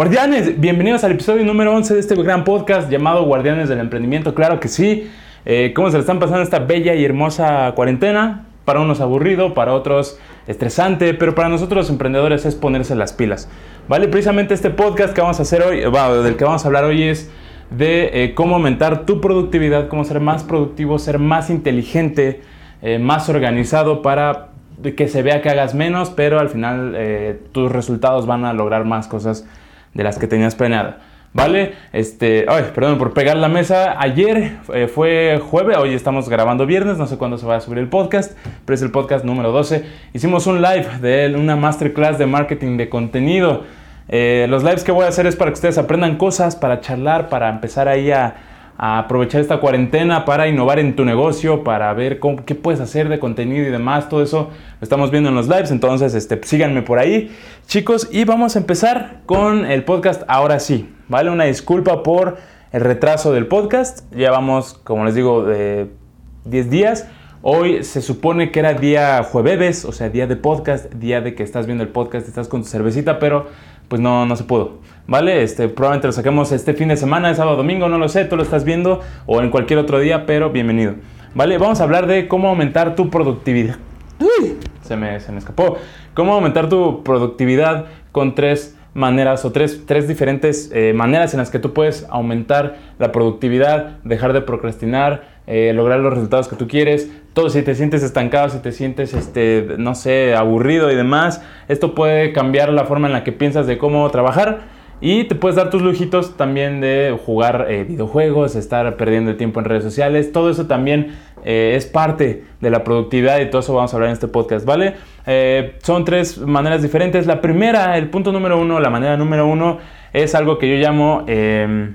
Guardianes, bienvenidos al episodio número 11 de este gran podcast llamado Guardianes del Emprendimiento. Claro que sí. Eh, ¿Cómo se le están pasando esta bella y hermosa cuarentena? Para unos aburrido, para otros estresante, pero para nosotros los emprendedores es ponerse las pilas. Vale, precisamente este podcast que vamos a hacer hoy, del que vamos a hablar hoy es de eh, cómo aumentar tu productividad, cómo ser más productivo, ser más inteligente, eh, más organizado para que se vea que hagas menos, pero al final tus resultados van a lograr más cosas de las que tenías planeada. ¿Vale? Este, ay, perdón por pegar la mesa. Ayer eh, fue jueves, hoy estamos grabando viernes, no sé cuándo se va a subir el podcast, pero es el podcast número 12. Hicimos un live de una masterclass de marketing de contenido. Eh, los lives que voy a hacer es para que ustedes aprendan cosas, para charlar, para empezar ahí a, aprovechar esta cuarentena para innovar en tu negocio, para ver qué puedes hacer de contenido y demás. Todo eso lo estamos viendo en los lives, entonces este, síganme por ahí, chicos. Y vamos a empezar con el podcast ahora sí, ¿vale? Una disculpa por el retraso del podcast. Llevamos, como les digo, de 10 días. Hoy se supone que era día jueves, o sea, día de podcast, día de que estás viendo el podcast, estás con tu cervecita, pero pues no, no se pudo. ¿Vale? Este, probablemente lo saquemos este fin de semana, sábado, domingo, no lo sé, tú lo estás viendo o en cualquier otro día, pero bienvenido. ¿Vale? Vamos a hablar de cómo aumentar tu productividad. Uy, se me, se me escapó. Cómo aumentar tu productividad con tres maneras o tres, tres diferentes eh, maneras en las que tú puedes aumentar la productividad, dejar de procrastinar, eh, lograr los resultados que tú quieres. Todo si te sientes estancado, si te sientes, este, no sé, aburrido y demás, esto puede cambiar la forma en la que piensas de cómo trabajar y te puedes dar tus lujitos también de jugar eh, videojuegos, estar perdiendo el tiempo en redes sociales. Todo eso también eh, es parte de la productividad y todo eso vamos a hablar en este podcast, ¿vale? Eh, son tres maneras diferentes. La primera, el punto número uno, la manera número uno, es algo que yo llamo em,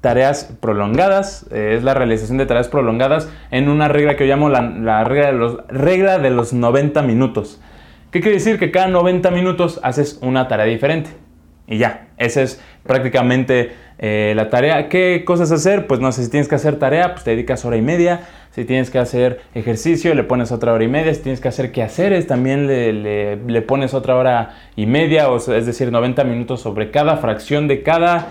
tareas prolongadas. es la realización de tareas prolongadas en una regla que yo llamo la, regla, de los, regla de los 90 minutos. ¿Qué quiere decir? Que cada 90 minutos haces una tarea diferente. Y ya, esa es prácticamente eh, la tarea. ¿Qué cosas hacer? Pues no sé, si tienes que hacer tarea, pues te dedicas hora y media. Si tienes que hacer ejercicio, le pones otra hora y media. Si tienes que hacer quehaceres, también le, le, pones otra hora y media, o es decir, 90 minutos sobre cada fracción de cada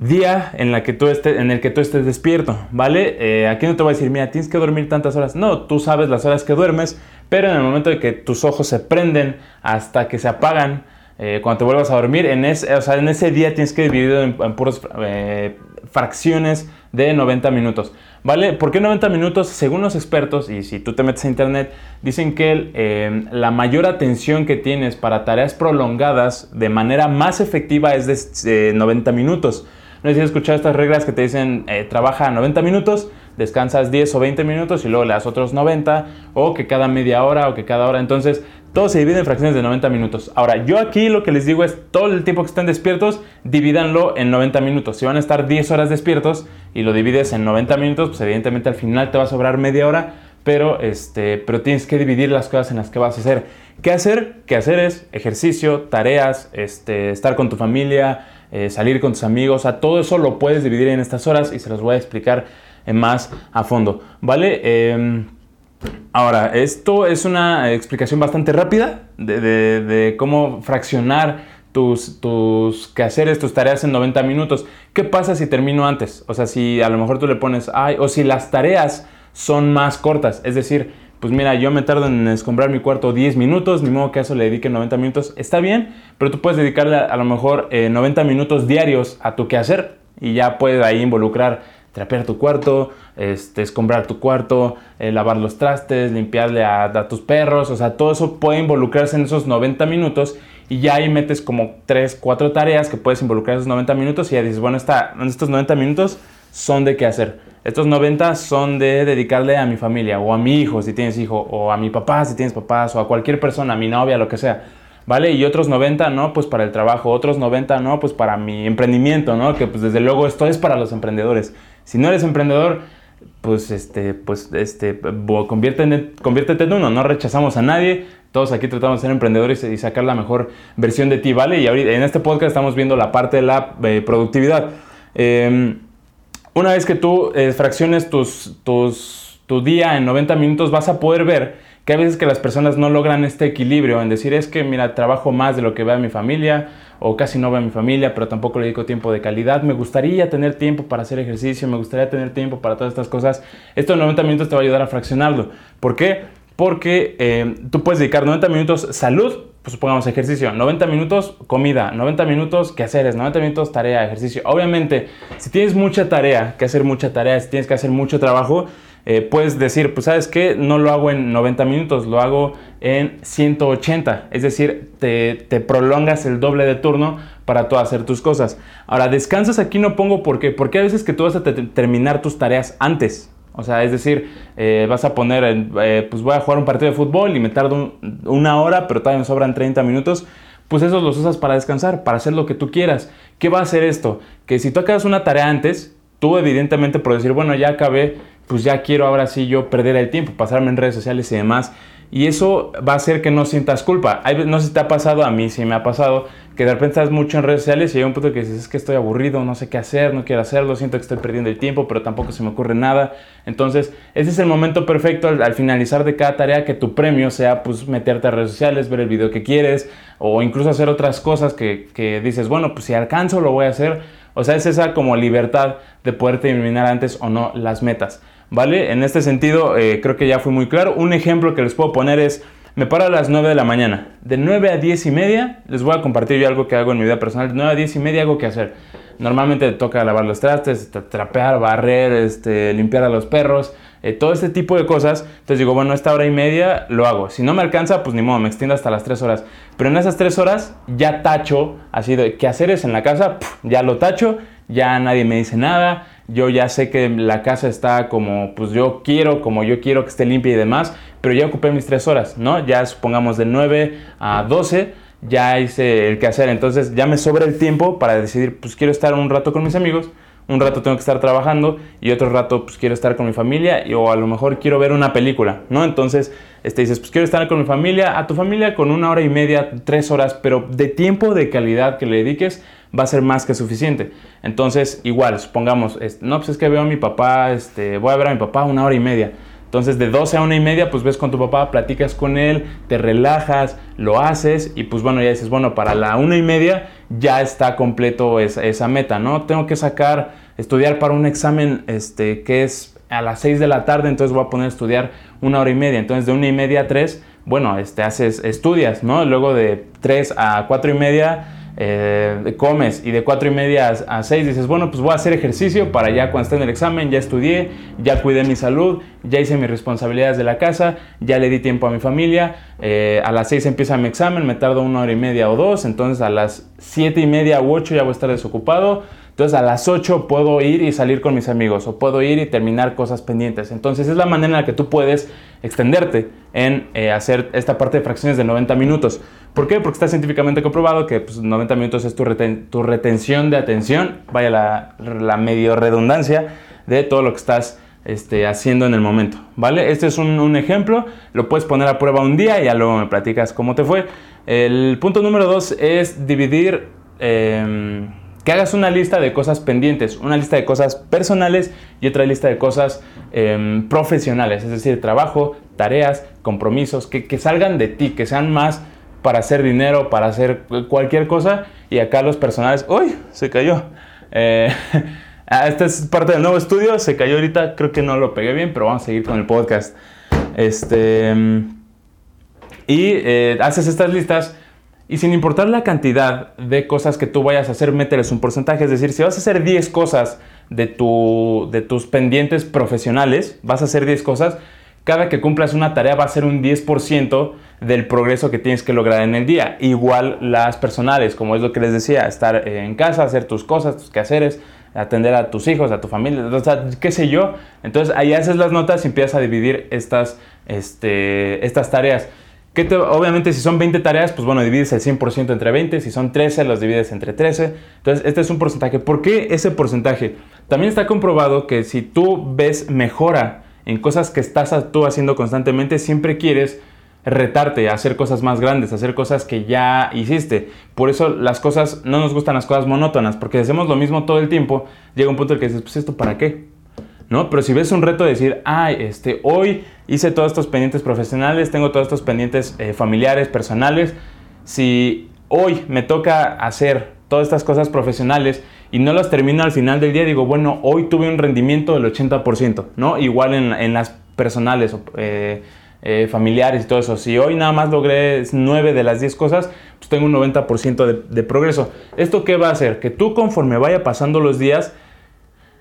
día en, la que tú estés, en el que tú estés despierto, ¿vale? Eh, aquí no te voy a decir, mira, tienes que dormir tantas horas. No, tú sabes las horas que duermes, pero en el momento de que tus ojos se prenden hasta que se apagan, eh, cuando te vuelvas a dormir, en, ese, o sea, en ese día tienes que dividirlo en, puras eh, fracciones de 90 minutos. ¿Vale? ¿Por qué 90 minutos? Según los expertos, y si tú te metes a internet, dicen que eh, la mayor atención que tienes para tareas prolongadas de manera más efectiva es de 90 minutos. No sé si has escuchado estas reglas que te dicen trabaja 90 minutos, descansas 10 o 20 minutos y luego le das otros 90, o que cada media hora o que cada hora. Entonces, todo se divide en fracciones de 90 minutos. Ahora, yo aquí lo que les digo es todo el tiempo que estén despiertos, divídanlo en 90 minutos. Si van a estar 10 horas despiertos y lo divides en 90 minutos, pues evidentemente al final te va a sobrar media hora, pero, este, pero tienes que dividir las cosas en las que vas a hacer. ¿Qué hacer? ¿Qué hacer es ejercicio, tareas, este, estar con tu familia, eh, salir con tus amigos. A todo eso lo puedes dividir en estas horas y se los voy a explicar más a fondo. ¿Vale? Em, Ahora, esto es una explicación bastante rápida de, cómo fraccionar tus, tus quehaceres, tus tareas en 90 minutos. ¿Qué pasa si termino antes? O sea, si a lo mejor tú le pones, ay, o si las tareas son más cortas, es decir, pues mira, yo me tardo en escombrar mi cuarto 10 minutos, ni modo que a eso le dedique 90 minutos, está bien, pero tú puedes dedicarle a, lo mejor 90 eh, minutos diarios a tu quehacer y ya puedes ahí involucrar trapear tu cuarto, este, escombrar tu cuarto, eh, lavar los trastes, limpiarle a, tus perros, o sea, todo eso puede involucrarse en esos 90 minutos y ya ahí metes como 3, 4 tareas que puedes involucrar esos 90 minutos y ya dices, bueno, esta, estos 90 minutos son de qué hacer. Estos 90 son de dedicarle a mi familia o a mi hijo si tienes hijo o a mi papá si tienes papás o a cualquier persona, a mi novia, lo que sea. ¿vale? Y otros 90, ¿no? Pues para el trabajo, otros 90, ¿no? Pues para mi emprendimiento, ¿no? Que pues desde luego esto es para los emprendedores. Si no eres emprendedor, pues este, pues este, conviértete, conviértete en uno, no rechazamos a nadie, todos aquí tratamos de ser emprendedores y sacar la mejor versión de ti, ¿vale? Y ahorita en este podcast estamos viendo la parte de la eh, productividad. Em, una vez que tú eh, fracciones tus, tu día en 90 minutos, vas a poder ver que hay veces que las personas no logran este equilibrio en decir es que mira, trabajo más de lo que veo a mi familia o casi no veo a mi familia, pero tampoco le dedico tiempo de calidad. Me gustaría tener tiempo para hacer ejercicio, me gustaría tener tiempo para todas estas cosas. Estos 90 minutos te va a ayudar a fraccionarlo. ¿Por qué? Porque eh, tú puedes dedicar 90 minutos salud, pues supongamos ejercicio, 90 minutos comida, 90 minutos quehaceres, 90 minutos tarea, ejercicio. Obviamente, si tienes mucha tarea, que hacer mucha tarea, si tienes que hacer mucho trabajo, eh, puedes decir, pues sabes qué, no lo hago en 90 minutos, lo hago en 180. Es decir, te, te prolongas el doble de turno para tú hacer tus cosas. Ahora, descansas aquí no pongo por qué, porque a veces que tú vas a terminar tus tareas antes. O sea, es decir, eh, vas a poner, eh, pues voy a jugar un partido de fútbol y me tardo una hora, pero todavía me sobran 30 minutos. Pues esos los usas para descansar, para hacer lo que tú quieras. ¿Qué va a hacer esto? Que si tú acabas una tarea antes, tú evidentemente por decir, bueno, ya acabé, pues ya quiero ahora sí yo perder el tiempo, pasarme en redes sociales y demás. Y eso va a hacer que no sientas culpa. No sé si te ha pasado, a mí sí me ha pasado, que de repente estás mucho en redes sociales y llega un punto que dices, es que estoy aburrido, no sé qué hacer, no quiero hacerlo, siento que estoy perdiendo el tiempo, pero tampoco se me ocurre nada. Entonces, ese es el momento perfecto al, finalizar de cada tarea que tu premio sea pues meterte a redes sociales, ver el video que quieres o incluso hacer otras cosas que, que dices, bueno, pues si alcanzo lo voy a hacer. O sea, es esa como libertad de poder terminar antes o no las metas. ¿Vale? En este sentido, eh, creo que ya fue muy claro. Un ejemplo que les puedo poner es, me paro a las 9 de la mañana. De 9 a 10 y media, les voy a compartir yo algo que hago en mi vida personal. De 9 a 10 y media hago que hacer. Normalmente toca lavar los trastes, trapear, barrer, este, limpiar a los perros, eh, todo este tipo de cosas. Entonces digo, bueno, esta hora y media lo hago. Si no me alcanza, pues ni modo, me extiendo hasta las 3 horas. Pero en esas 3 horas ya tacho, así de qué hacer es en la casa, ya lo tacho, ya nadie me dice nada, yo ya sé que la casa está como pues yo quiero, como yo quiero que esté limpia y demás, pero ya ocupé mis tres horas, ¿no? Ya supongamos de 9 a 12, ya hice el quehacer, entonces ya me sobra el tiempo para decidir, pues quiero estar un rato con mis amigos, un rato tengo que estar trabajando y otro rato pues quiero estar con mi familia o a lo mejor quiero ver una película, ¿no? Entonces este, dices, pues quiero estar con mi familia, a tu familia con una hora y media, tres horas, pero de tiempo de calidad que le dediques va a ser más que suficiente. Entonces, igual, supongamos, no, pues es que veo a mi papá, este, voy a ver a mi papá una hora y media. Entonces, de 12 a una y media, pues ves con tu papá, platicas con él, te relajas, lo haces y pues bueno, ya dices, bueno, para la una y media ya está completo esa, meta, ¿no? Tengo que sacar, estudiar para un examen este, que es a las 6 de la tarde, entonces voy a poner a estudiar una hora y media. Entonces, de una y media a 3, bueno, este, haces, estudias, ¿no? Luego de 3 a 4 y media eh, comes y de 4 y media a 6 dices, bueno, pues voy a hacer ejercicio para ya cuando esté en el examen, ya estudié, ya cuidé mi salud, ya hice mis responsabilidades de la casa, ya le di tiempo a mi familia, eh, a las 6 empieza mi examen, me tardo una hora y media o dos, entonces a las 7 y media u 8 ya voy a estar desocupado, entonces a las 8 puedo ir y salir con mis amigos o puedo ir y terminar cosas pendientes. Entonces es la manera en la que tú puedes extenderte en eh, hacer esta parte de fracciones de 90 minutos. ¿Por qué? Porque está científicamente comprobado que 90 pues, minutos es tu, tu, retención de atención, vaya la, medio redundancia de todo lo que estás este, haciendo en el momento. ¿Vale? Este es un, ejemplo, lo puedes poner a prueba un día y ya luego me platicas cómo te fue. El punto número dos es dividir... Em, que hagas una lista de cosas pendientes, una lista de cosas personales y otra lista de cosas em, profesionales, es decir, trabajo, tareas, compromisos, que, salgan de ti, que sean más para hacer dinero, para hacer cualquier cosa. Y acá los personales, ¡uy! Se cayó. Eh, ah, esta es parte del nuevo estudio, se cayó ahorita, creo que no lo pegué bien, pero vamos a seguir con el podcast. Este, em, y eh, haces estas listas y sin importar la cantidad de cosas que tú vayas a hacer, mételes un porcentaje. Es decir, si vas a hacer 10 cosas de, tu, de tus pendientes profesionales, vas a hacer 10 cosas, cada que cumplas una tarea va a ser un 10% del progreso que tienes que lograr en el día. Igual las personales, como es lo que les decía, estar en casa, hacer tus cosas, tus quehaceres, atender a tus hijos, a tu familia, qué sé yo. Entonces ahí haces las notas y empiezas a dividir estas, este, estas tareas obviamente si son 20 tareas, pues bueno, divides el 100% entre 20, si son 13, los divides entre 13. Entonces, este es un porcentaje. ¿Por qué ese porcentaje? También está comprobado que si tú ves mejora en cosas que estás tú haciendo constantemente, siempre quieres retarte hacer cosas más grandes, hacer cosas que ya hiciste. Por eso las cosas, no nos gustan las cosas monótonas, porque hacemos lo mismo todo el tiempo, llega un punto en que dices, pues esto para qué? ¿No? Pero si ves un reto de decir, ay, este, hoy hice todos estos pendientes profesionales, tengo todos estos pendientes eh, familiares, personales, si hoy me toca hacer todas estas cosas profesionales y no las termino al final del día, digo, bueno, hoy tuve un rendimiento del 80%, ¿no? Igual en, las personales, eh, eh, familiares y todo eso. Si hoy nada más logré 9 de las 10 cosas, pues tengo un 90% de, de, progreso. ¿Esto qué va a hacer? Que tú conforme vaya pasando los días,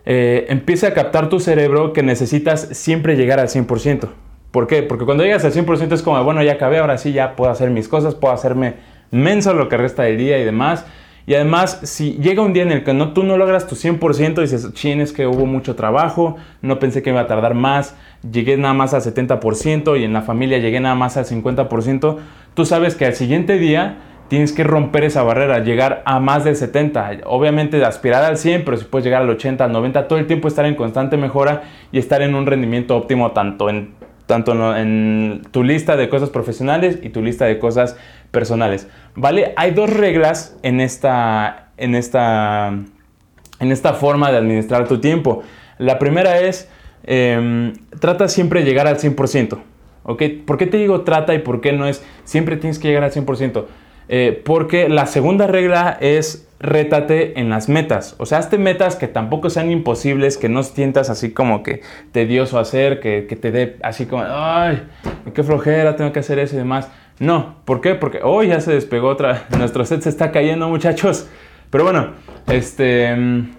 eh, empiece a captar tu cerebro que necesitas siempre llegar al 100%. ¿Por qué? Porque cuando llegas al 100% es como, bueno, ya acabé, ahora sí ya puedo hacer mis cosas, puedo hacerme menso lo que resta del día y demás. Y además, si llega un día en el que no, tú no logras tu 100%, dices, chin, es que hubo mucho trabajo, no pensé que iba a tardar más, llegué nada más al 70% y en la familia llegué nada más al 50%, tú sabes que al siguiente día tienes que romper esa barrera, llegar a más del 70. Obviamente aspirar al 100, pero si puedes llegar al 80, al 90, todo el tiempo estar en constante mejora y estar en un rendimiento óptimo tanto en, tanto en tu lista de cosas profesionales y tu lista de cosas personales. ¿Vale? Hay dos reglas en esta, en esta, en esta forma de administrar tu tiempo. La primera es, em, trata siempre de llegar al 100%. ¿Ok? ¿Por qué te digo trata y por qué no es siempre tienes que llegar al 100%? Eh, porque la segunda regla es rétate en las metas. O sea, hazte metas que tampoco sean imposibles, que no sientas así como que tedioso hacer, que, te dé así como, ay, qué flojera, tengo que hacer eso y demás. No, ¿por qué? Porque hoy ya se despegó otra, nuestro set se está cayendo muchachos. Pero bueno, este, mm,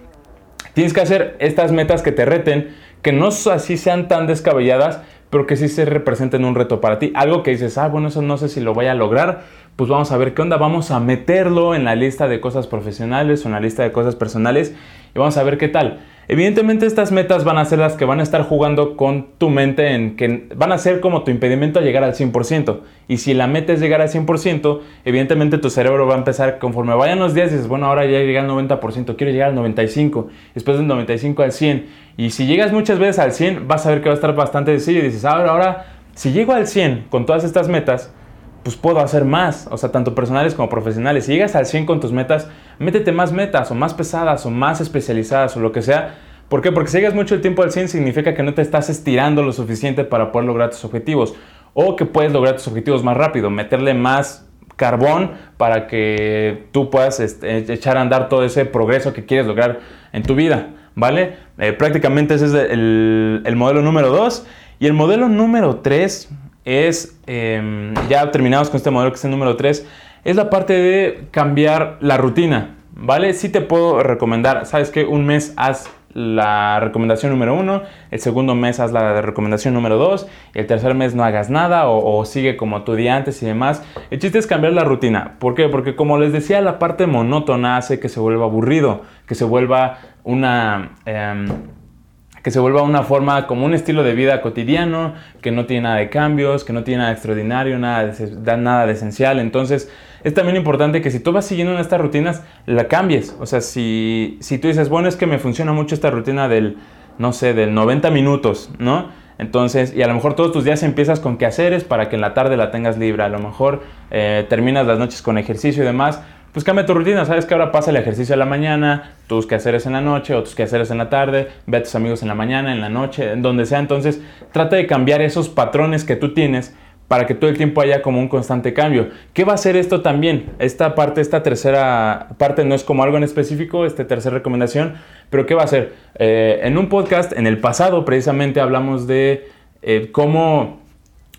tienes que hacer estas metas que te reten, que no así sean tan descabelladas, pero que sí se representen un reto para ti. Algo que dices, ah, bueno, eso no sé si lo voy a lograr, pues vamos a ver qué onda, vamos a meterlo en la lista de cosas profesionales o en la lista de cosas personales y vamos a ver qué tal. Evidentemente estas metas van a ser las que van a estar jugando con tu mente en que van a ser como tu impedimento a llegar al 100%. Y si la meta es llegar al 100%, evidentemente tu cerebro va a empezar, conforme vayan los días, dices, bueno, ahora ya llegué al 90%, quiero llegar al 95%, después del 95% al 100%. Y si llegas muchas veces al 100%, vas a ver que va a estar bastante sencillo y dices, ahora, ahora, si llego al 100% con todas estas metas, pues puedo hacer más, o sea, tanto personales como profesionales. Si llegas al 100 con tus metas, métete más metas o más pesadas o más especializadas o lo que sea. ¿Por qué? Porque si llegas mucho el tiempo al 100 significa que no te estás estirando lo suficiente para poder lograr tus objetivos o que puedes lograr tus objetivos más rápido, meterle más carbón para que tú puedas este, echar a andar todo ese progreso que quieres lograr en tu vida, ¿vale? Eh, prácticamente ese es el, el modelo número 2. Y el modelo número 3 es, em, ya terminamos con este modelo que es el número 3, es la parte de cambiar la rutina, ¿vale? Sí te puedo recomendar, ¿sabes qué? Un mes haz la recomendación número 1, el segundo mes haz la recomendación número 2, el tercer mes no hagas nada o, sigue como tu día antes y demás. El chiste es cambiar la rutina. ¿Por qué? Porque como les decía, la parte monótona hace que se vuelva aburrido, que se vuelva una... Em, que se vuelva una forma como un estilo de vida cotidiano, que no tiene nada de cambios, que no tiene nada extraordinario, nada de, nada de esencial. Entonces, es también importante que si tú vas siguiendo en estas rutinas, la cambies. O sea, si, si tú dices, bueno, es que me funciona mucho esta rutina del, no sé, del 90 minutos, ¿no? Entonces, y a lo mejor todos tus días empiezas con quehaceres para que en la tarde la tengas libre. A lo mejor eh, terminas las noches con ejercicio y demás pues cambia tu rutina. Sabes que ahora pasa el ejercicio a la mañana, tus quehaceres en la noche o tus quehaceres en la tarde, ve a tus amigos en la mañana, en la noche, en donde sea. Entonces, trata de cambiar esos patrones que tú tienes para que todo el tiempo haya como un constante cambio. ¿Qué va a hacer esto también? Esta parte, esta tercera parte no es como algo en específico, esta tercera recomendación, pero ¿qué va a hacer? Eh, en un podcast, en el pasado precisamente hablamos de eh, cómo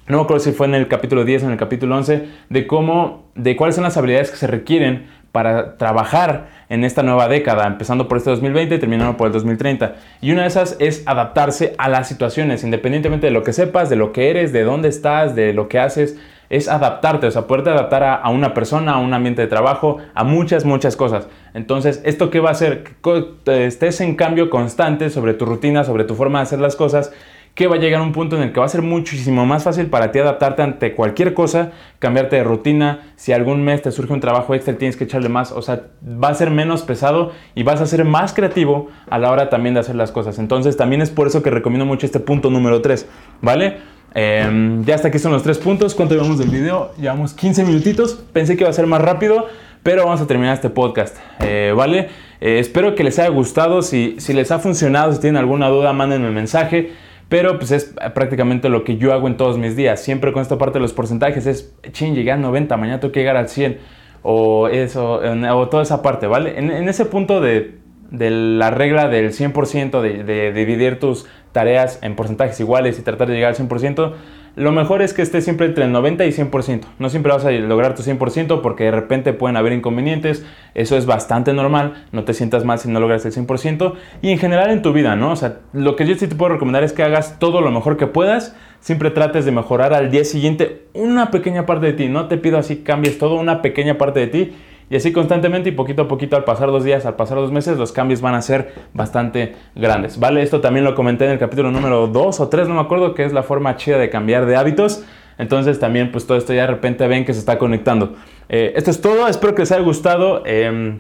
no me acuerdo si fue en el capítulo 10 o en el capítulo 11, de cómo, de cuáles son las habilidades que se requieren para trabajar en esta nueva década, empezando por este 2020 y terminando por el 2030. Y una de esas es adaptarse a las situaciones, independientemente de lo que sepas, de lo que eres, de dónde estás, de lo que haces, es adaptarte, o sea, poderte adaptar a, una persona, a un ambiente de trabajo, a muchas, muchas cosas. Entonces, ¿esto qué va a hacer? Que estés en cambio constante sobre tu rutina, sobre tu forma de hacer las cosas que va a llegar un punto en el que va a ser muchísimo más fácil para ti adaptarte ante cualquier cosa, cambiarte de rutina, si algún mes te surge un trabajo extra tienes que echarle más, o sea, va a ser menos pesado y vas a ser más creativo a la hora también de hacer las cosas. Entonces también es por eso que recomiendo mucho este punto número 3, ¿vale? Em, ya hasta aquí son los tres puntos. ¿Cuánto llevamos del video? Llevamos 15 minutitos. Pensé que iba a ser más rápido, pero vamos a terminar este podcast, eh, ¿vale? Eh, espero que les haya gustado, si, si les ha funcionado, si tienen alguna duda, mándenme un mensaje. Pero pues es prácticamente lo que yo hago en todos mis días. Siempre con esta parte de los porcentajes es, ching, llegué al 90, mañana tengo que llegar al 100. O eso, o toda esa parte, ¿vale? En, ese punto de, de, la regla del 100% de, de dividir tus tareas en porcentajes iguales y tratar de llegar al 100%, lo mejor es que estés siempre entre el 90 y 100%. No siempre vas a lograr tu 100% porque de repente pueden haber inconvenientes. Eso es bastante normal. No te sientas mal si no logras el 100%. Y en general en tu vida, ¿no? O sea, lo que yo sí te puedo recomendar es que hagas todo lo mejor que puedas. Siempre trates de mejorar al día siguiente una pequeña parte de ti. No te pido así cambies todo, una pequeña parte de ti y así constantemente y poquito a poquito al pasar dos días, al pasar dos meses, los cambios van a ser bastante grandes. ¿Vale? Esto también lo comenté en el capítulo número 2 o 3, no me acuerdo, que es la forma chida de cambiar de hábitos. Entonces también pues todo esto ya de repente ven que se está conectando. Eh, esto es todo, espero que les haya gustado. Em,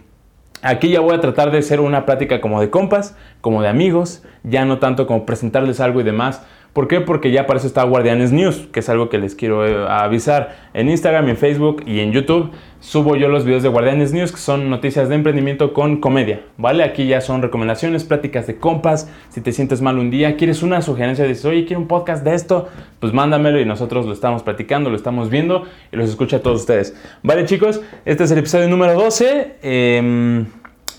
aquí ya voy a tratar de hacer una plática como de compas, como de amigos, ya no tanto como presentarles algo y demás ¿Por qué? Porque ya para eso está Guardianes News, que es algo que les quiero eh, avisar. En Instagram, en Facebook y en YouTube subo yo los videos de Guardianes News, que son noticias de emprendimiento con comedia, ¿vale? Aquí ya son recomendaciones, pláticas de compas. Si te sientes mal un día, quieres una sugerencia, dices, oye, quiero un podcast de esto, pues mándamelo y nosotros lo estamos platicando, lo estamos viendo y los escucha a todos ustedes. ¿Vale, chicos? Este es el episodio número 12. Eh,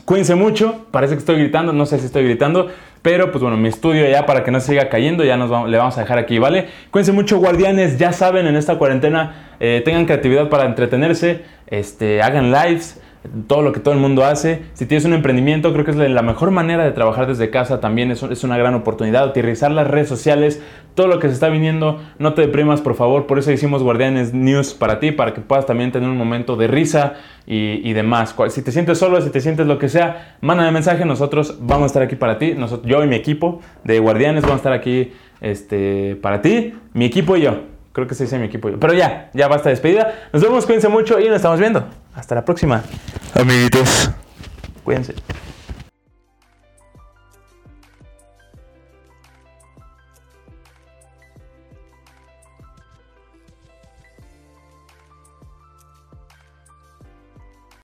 cuídense mucho, parece que estoy gritando, no sé si estoy gritando. Pero pues bueno, mi estudio ya para que no siga cayendo, ya nos le vamos a dejar aquí, ¿vale? Cuídense mucho guardianes, ya saben, en esta cuarentena eh, tengan creatividad para entretenerse, este, hagan lives, todo lo que todo el mundo hace. Si tienes un emprendimiento, creo que es la mejor manera de trabajar desde casa también. Es, es, una gran oportunidad. Utilizar las redes sociales, todo lo que se está viniendo. No te deprimas, por favor. Por eso hicimos Guardianes News para ti, para que puedas también tener un momento de risa y, demás. Si te sientes solo, si te sientes lo que sea, mándame mensaje. Nosotros vamos a estar aquí para ti. Nosotros, yo y mi equipo de Guardianes vamos a estar aquí este, para ti, mi equipo y yo. Creo que se dice mi equipo. Pero ya, ya basta despedida. Nos vemos, cuídense mucho y nos estamos viendo. Hasta la próxima. Amiguitos. Cuídense.